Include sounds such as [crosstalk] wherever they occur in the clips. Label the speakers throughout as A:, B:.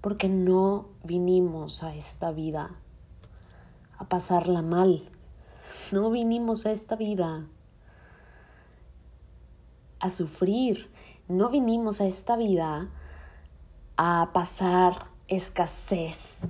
A: porque no vinimos a esta vida a pasarla mal. No vinimos a esta vida a sufrir. No vinimos a esta vida a pasar escasez.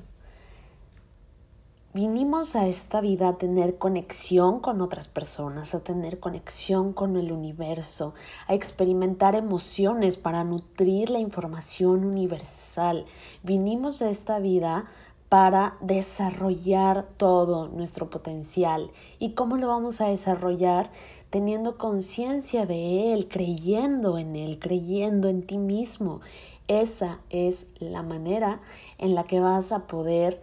A: Vinimos a esta vida a tener conexión con otras personas, a tener conexión con el universo, a experimentar emociones para nutrir la información universal. Vinimos a esta vida para desarrollar todo nuestro potencial. ¿Y cómo lo vamos a desarrollar? Teniendo conciencia de él, creyendo en él, creyendo en ti mismo. Esa es la manera en la que vas a poder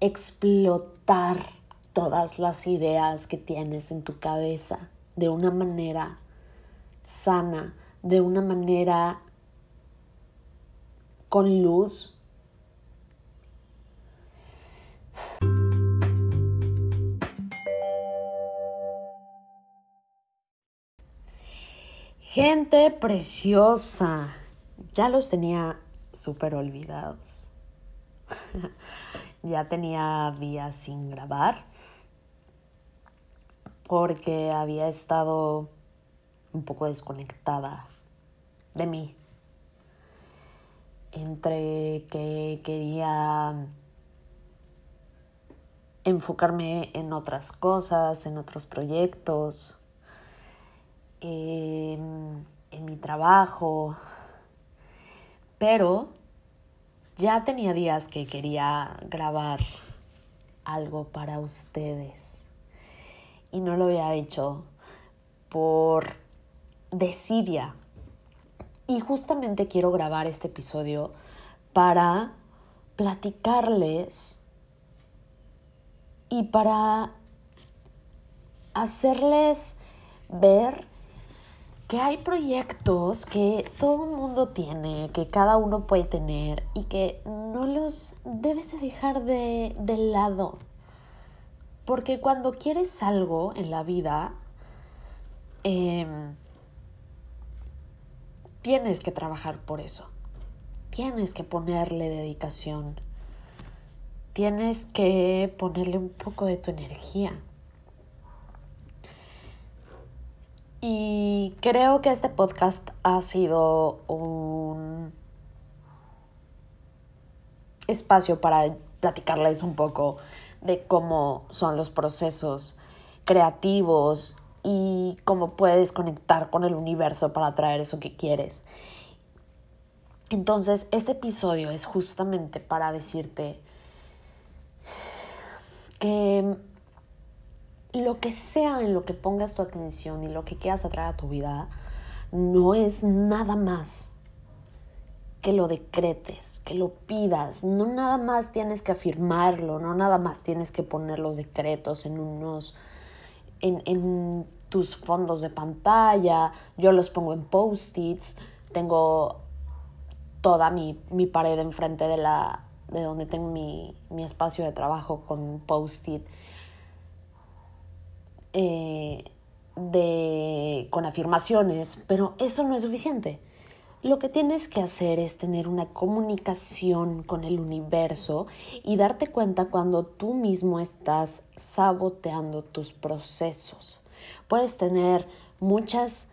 A: explotar todas las ideas que tienes en tu cabeza de una manera sana, de una manera con luz. Gente preciosa, ya los tenía súper olvidados. [laughs] ya tenía días sin grabar porque había estado un poco desconectada de mí. Entre que quería enfocarme en otras cosas, en otros proyectos, en, en mi trabajo, pero ya tenía días que quería grabar algo para ustedes y no lo había hecho por desidia. Y justamente quiero grabar este episodio para platicarles y para hacerles ver que hay proyectos que todo el mundo tiene, que cada uno puede tener y que no los debes dejar de, lado. Porque cuando quieres algo en la vida, em, tienes que trabajar por eso. Tienes que ponerle dedicación. Tienes que ponerle un poco de tu energía. Y creo que este podcast ha sido un espacio para platicarles un poco de cómo son los procesos creativos y cómo puedes conectar con el universo para traer eso que quieres. Entonces, este episodio es justamente para decirte que lo que sea en lo que pongas tu atención y lo que quieras atraer a tu vida, no es nada más que lo decretes, que lo pidas. No nada más tienes que afirmarlo, no nada más tienes que poner los decretos en unos, en, en tus fondos de pantalla. Yo los pongo en post-its. Tengo toda mi, mi pared enfrente de la de donde tengo mi, mi espacio de trabajo con post-it eh, de, con afirmaciones, pero eso no es suficiente. Lo que tienes que hacer es tener una comunicación con el universo y darte cuenta cuando tú mismo estás saboteando tus procesos. Puedes tener muchas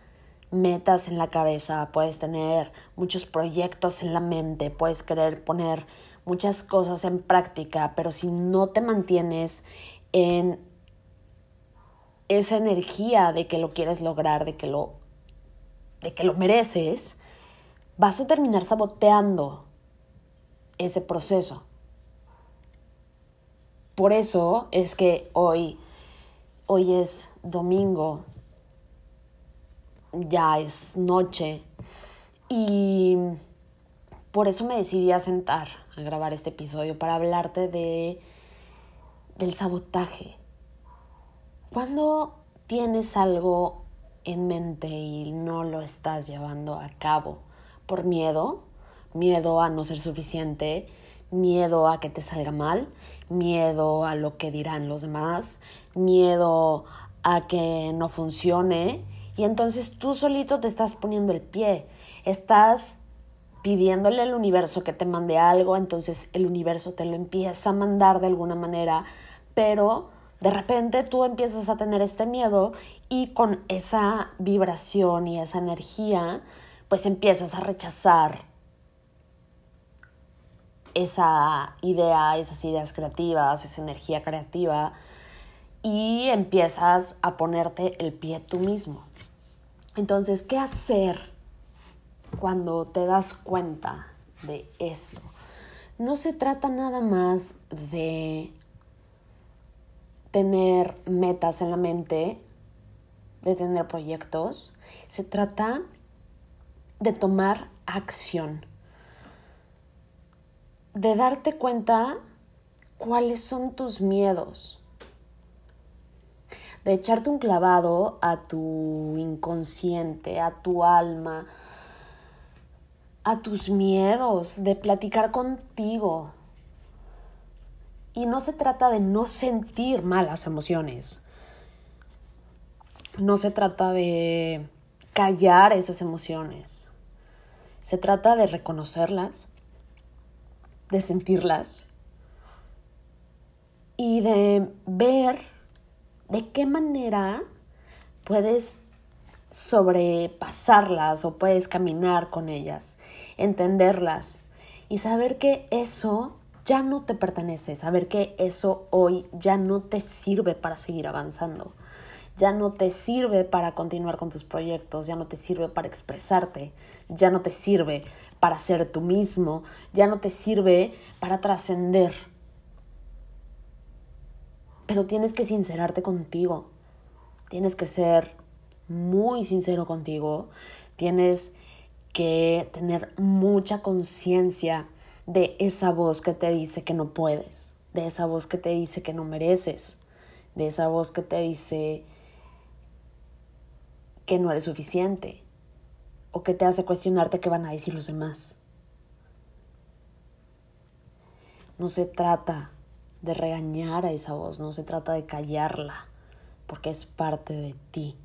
A: metas en la cabeza, puedes tener muchos proyectos en la mente, puedes querer poner muchas cosas en práctica, pero si no te mantienes en esa energía de que lo quieres lograr, de que lo, de que lo mereces, vas a terminar saboteando ese proceso. Por eso es que hoy, hoy es domingo, ya es noche y por eso me decidí a sentar a grabar este episodio para hablarte de del sabotaje cuando tienes algo en mente y no lo estás llevando a cabo por miedo, miedo a no ser suficiente, miedo a que te salga mal, miedo a lo que dirán los demás, miedo a que no funcione y entonces tú solito te estás poniendo el pie, estás pidiéndole al universo que te mande algo, entonces el universo te lo empieza a mandar de alguna manera, pero de repente tú empiezas a tener este miedo y con esa vibración y esa energía, pues empiezas a rechazar esa idea, esas ideas creativas, esa energía creativa y empiezas a ponerte el pie tú mismo. Entonces, ¿qué hacer cuando te das cuenta de esto? No se trata nada más de tener metas en la mente, de tener proyectos, se trata de tomar acción, de darte cuenta cuáles son tus miedos, de echarte un clavado a tu inconsciente, a tu alma, a tus miedos, de platicar contigo, y no se trata de no sentir malas emociones. No se trata de callar esas emociones. Se trata de reconocerlas, de sentirlas y de ver de qué manera puedes sobrepasarlas o puedes caminar con ellas, entenderlas y saber que eso ya no te pertenece, saber que eso hoy ya no te sirve para seguir avanzando, ya no te sirve para continuar con tus proyectos, ya no te sirve para expresarte, ya no te sirve para ser tú mismo, ya no te sirve para trascender. Pero tienes que sincerarte contigo, tienes que ser muy sincero contigo, tienes que tener mucha conciencia de esa voz que te dice que no puedes, de esa voz que te dice que no mereces, de esa voz que te dice que no eres suficiente o que te hace cuestionarte qué van a decir los demás. No se trata de regañar a esa voz, no se trata de callarla, porque es parte de ti.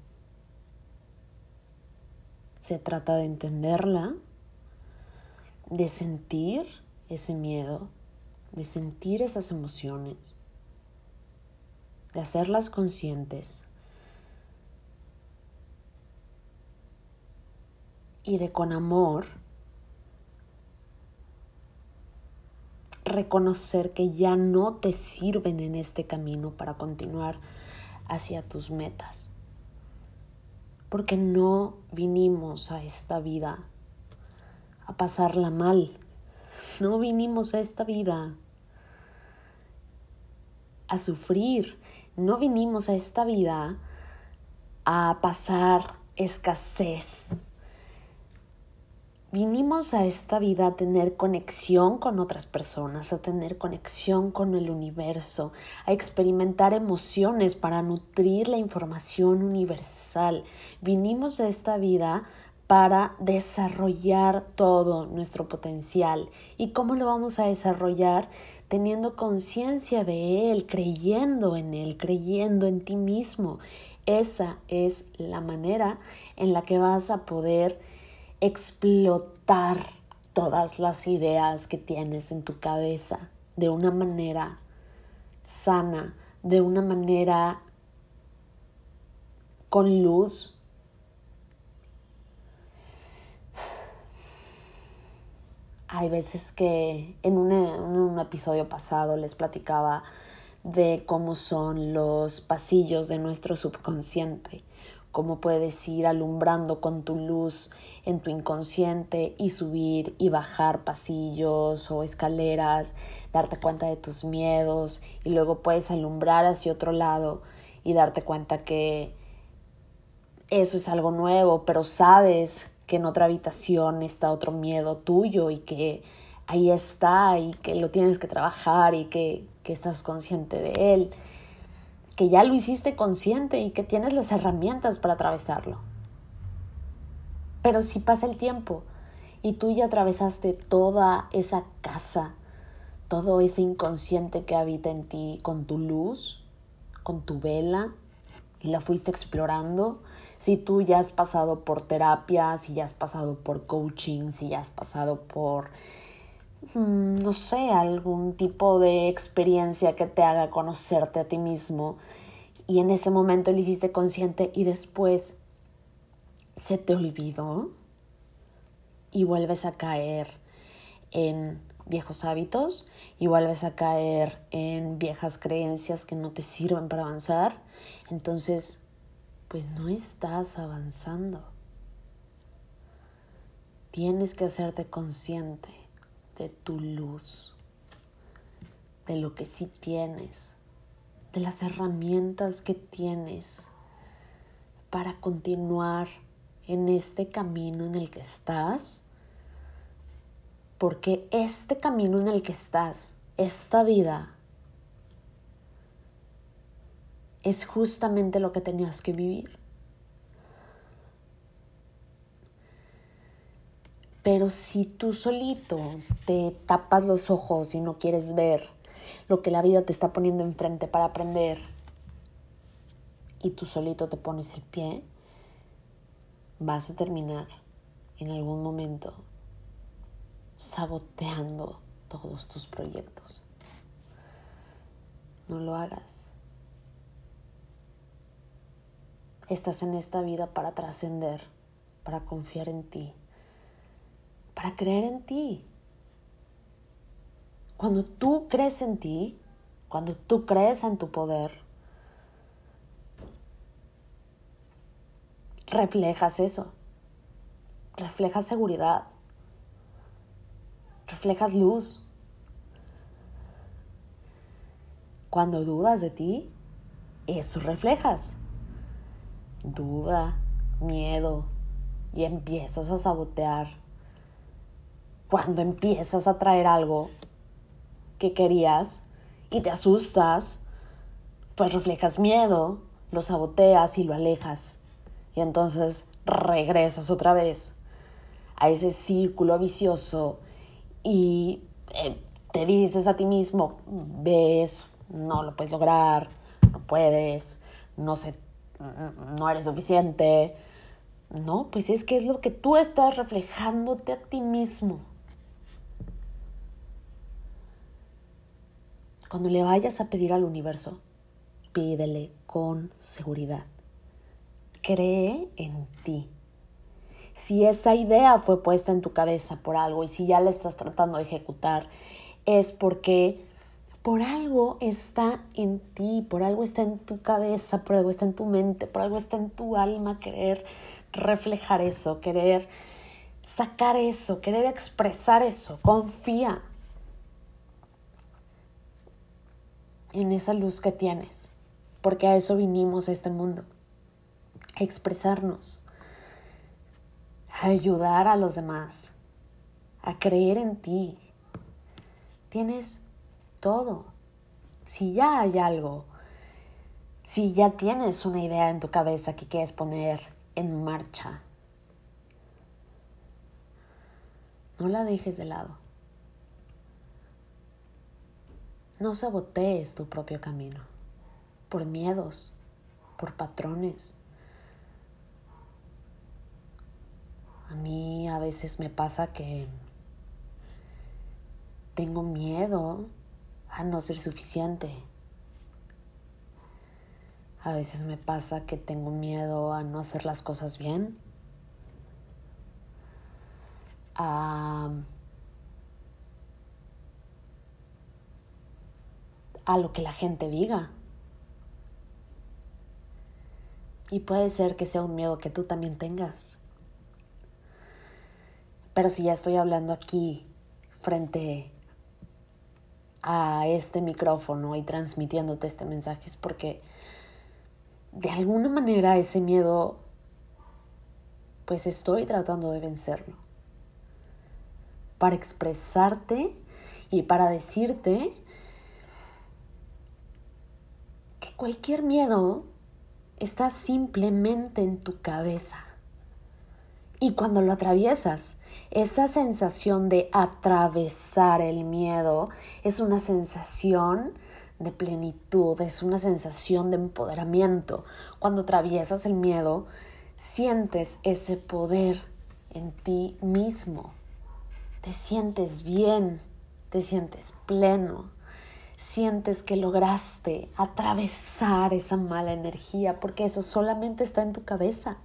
A: Se trata de entenderla, de sentir ese miedo, de sentir esas emociones, de hacerlas conscientes y de con amor reconocer que ya no te sirven en este camino para continuar hacia tus metas. Porque no vinimos a esta vida a pasarla mal. No vinimos a esta vida a sufrir. No vinimos a esta vida a pasar escasez. Vinimos a esta vida a tener conexión con otras personas, a tener conexión con el universo, a experimentar emociones para nutrir la información universal. Vinimos a esta vida para desarrollar todo nuestro potencial. ¿Y cómo lo vamos a desarrollar? Teniendo conciencia de él, creyendo en él, creyendo en ti mismo. Esa es la manera en la que vas a poder explotar todas las ideas que tienes en tu cabeza de una manera sana, de una manera con luz, Hay veces que en, un episodio pasado les platicaba de cómo son los pasillos de nuestro subconsciente, cómo puedes ir alumbrando con tu luz en tu inconsciente y subir y bajar pasillos o escaleras, darte cuenta de tus miedos y luego puedes alumbrar hacia otro lado y darte cuenta que eso es algo nuevo, pero sabes que en otra habitación está otro miedo tuyo y que ahí está y que lo tienes que trabajar y que, que estás consciente de él, que ya lo hiciste consciente y que tienes las herramientas para atravesarlo. Pero si pasa el tiempo y tú ya atravesaste toda esa casa, todo ese inconsciente que habita en ti con tu luz, con tu vela y la fuiste explorando, si tú ya has pasado por terapia, si ya has pasado por coaching, si ya has pasado por, mm, no sé, algún tipo de experiencia que te haga conocerte a ti mismo y en ese momento lo hiciste consciente y después se te olvidó y vuelves a caer en viejos hábitos y vuelves a caer en viejas creencias que no te sirven para avanzar, entonces pues no estás avanzando. Tienes que hacerte consciente de tu luz, de lo que sí tienes, de las herramientas que tienes para continuar en este camino en el que estás, porque este camino en el que estás, esta vida, es justamente lo que tenías que vivir. Pero si tú solito te tapas los ojos y no quieres ver lo que la vida te está poniendo enfrente para aprender y tú solito te pones el pie, vas a terminar en algún momento saboteando todos tus proyectos. No lo hagas. Estás en esta vida para trascender, para confiar en ti, para creer en ti. Cuando tú crees en ti, cuando tú crees en tu poder, reflejas eso. Reflejas seguridad. Reflejas luz. Cuando dudas de ti, eso reflejas duda, miedo y empiezas a sabotear. Cuando empiezas a traer algo que querías y te asustas, pues reflejas miedo, lo saboteas y lo alejas. Y entonces regresas otra vez a ese círculo vicioso y eh, te dices a ti mismo, ves, no lo puedes lograr, no puedes, no se no eres suficiente. No, pues es que es lo que tú estás reflejándote a ti mismo. Cuando le vayas a pedir al universo, pídele con seguridad. Cree en ti. Si esa idea fue puesta en tu cabeza por algo y si ya la estás tratando de ejecutar, es porque por algo está en ti, por algo está en tu cabeza, por algo está en tu mente, por algo está en tu alma querer reflejar eso, querer sacar eso, querer expresar eso. Confía en esa luz que tienes, porque a eso vinimos a este mundo, a expresarnos, a ayudar a los demás, a creer en ti. Tienes todo. Si ya hay algo, si ya tienes una idea en tu cabeza que quieres poner en marcha, no la dejes de lado. No sabotees tu propio camino por miedos, por patrones. A mí a veces me pasa que tengo miedo a no ser suficiente. A veces me pasa que tengo miedo a no hacer las cosas bien, a, a lo que la gente diga. Y puede ser que sea un miedo que tú también tengas. Pero si ya estoy hablando aquí frente a este micrófono y transmitiéndote este mensaje es porque de alguna manera ese miedo pues estoy tratando de vencerlo para expresarte y para decirte que cualquier miedo está simplemente en tu cabeza. Y cuando lo atraviesas, esa sensación de atravesar el miedo es una sensación de plenitud, es una sensación de empoderamiento. Cuando atraviesas el miedo, sientes ese poder en ti mismo. Te sientes bien, te sientes pleno, sientes que lograste atravesar esa mala energía, porque eso solamente está en tu cabeza.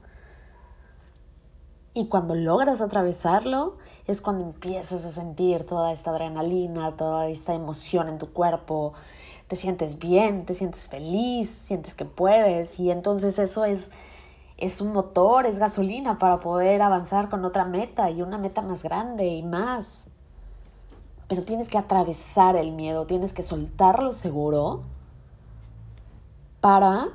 A: Y cuando logras atravesarlo es cuando empiezas a sentir toda esta adrenalina, toda esta emoción en tu cuerpo. Te sientes bien, te sientes feliz, sientes que puedes y entonces eso es es un motor, es gasolina para poder avanzar con otra meta y una meta más grande y más. Pero tienes que atravesar el miedo, tienes que soltarlo seguro para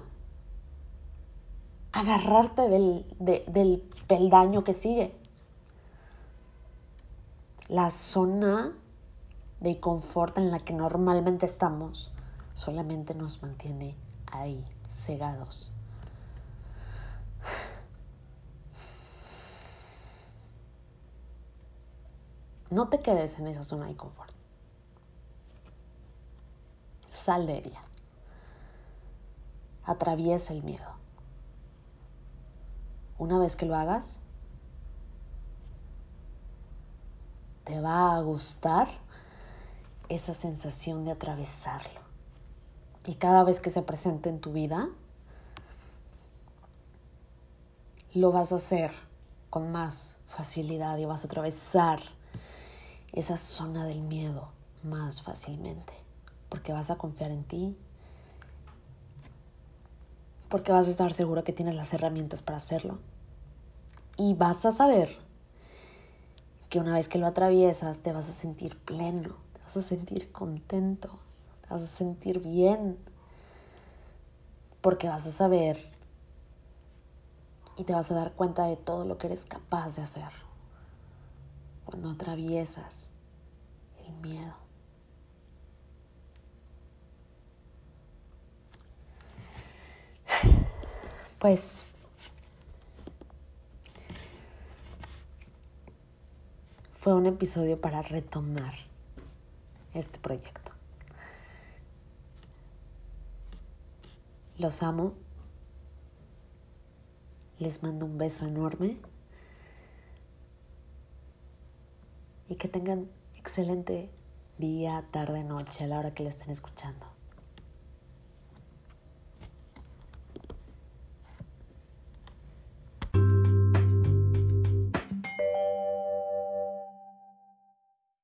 A: agarrarte del, del peldaño que sigue. La zona de confort en la que normalmente estamos solamente nos mantiene ahí, cegados. No te quedes en esa zona de confort. Sal de ella. Atraviesa el miedo. Una vez que lo hagas, te va a gustar esa sensación de atravesarlo. Y cada vez que se presente en tu vida, lo vas a hacer con más facilidad y vas a atravesar esa zona del miedo más fácilmente, porque vas a confiar en ti, porque vas a estar seguro que tienes las herramientas para hacerlo y vas a saber que una vez que lo atraviesas te vas a sentir pleno, te vas a sentir contento, te vas a sentir bien, porque vas a saber y te vas a dar cuenta de todo lo que eres capaz de hacer cuando atraviesas el miedo. Pues fue un episodio para retomar este proyecto. Los amo. Les mando un beso enorme. y que tengan excelente día, tarde, noche a la hora que la estén escuchando.